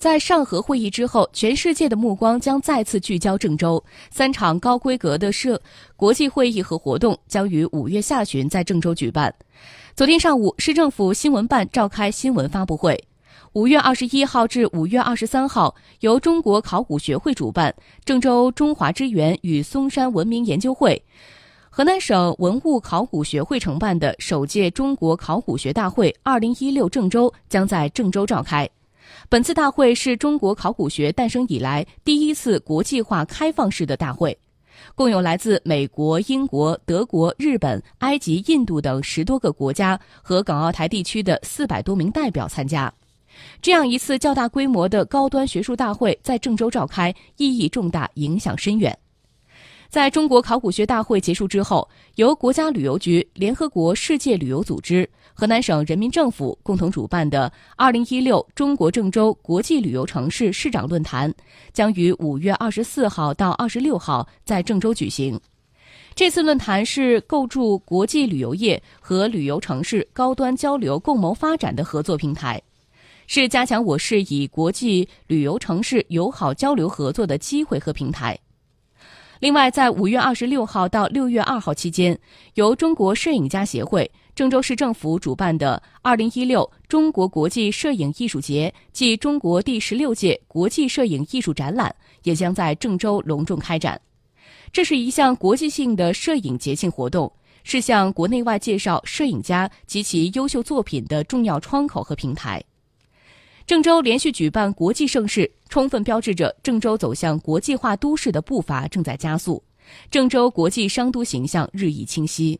在上合会议之后，全世界的目光将再次聚焦郑州。三场高规格的社国际会议和活动将于五月下旬在郑州举办。昨天上午，市政府新闻办召开新闻发布会。五月二十一号至五月二十三号，由中国考古学会主办，郑州中华之源与嵩山文明研究会、河南省文物考古学会承办的首届中国考古学大会“二零一六郑州”将在郑州召开。本次大会是中国考古学诞生以来第一次国际化开放式的大会，共有来自美国、英国、德国、日本、埃及、印度等十多个国家和港澳台地区的四百多名代表参加。这样一次较大规模的高端学术大会在郑州召开，意义重大，影响深远。在中国考古学大会结束之后，由国家旅游局、联合国世界旅游组织、河南省人民政府共同主办的2016中国郑州国际旅游城市市长论坛将于5月24号到26号在郑州举行。这次论坛是构筑国际旅游业和旅游城市高端交流共谋发展的合作平台，是加强我市与国际旅游城市友好交流合作的机会和平台。另外，在五月二十六号到六月二号期间，由中国摄影家协会、郑州市政府主办的二零一六中国国际摄影艺术节暨中国第十六届国际摄影艺术展览也将在郑州隆重开展。这是一项国际性的摄影节庆活动，是向国内外介绍摄影家及其优秀作品的重要窗口和平台。郑州连续举办国际盛事，充分标志着郑州走向国际化都市的步伐正在加速，郑州国际商都形象日益清晰。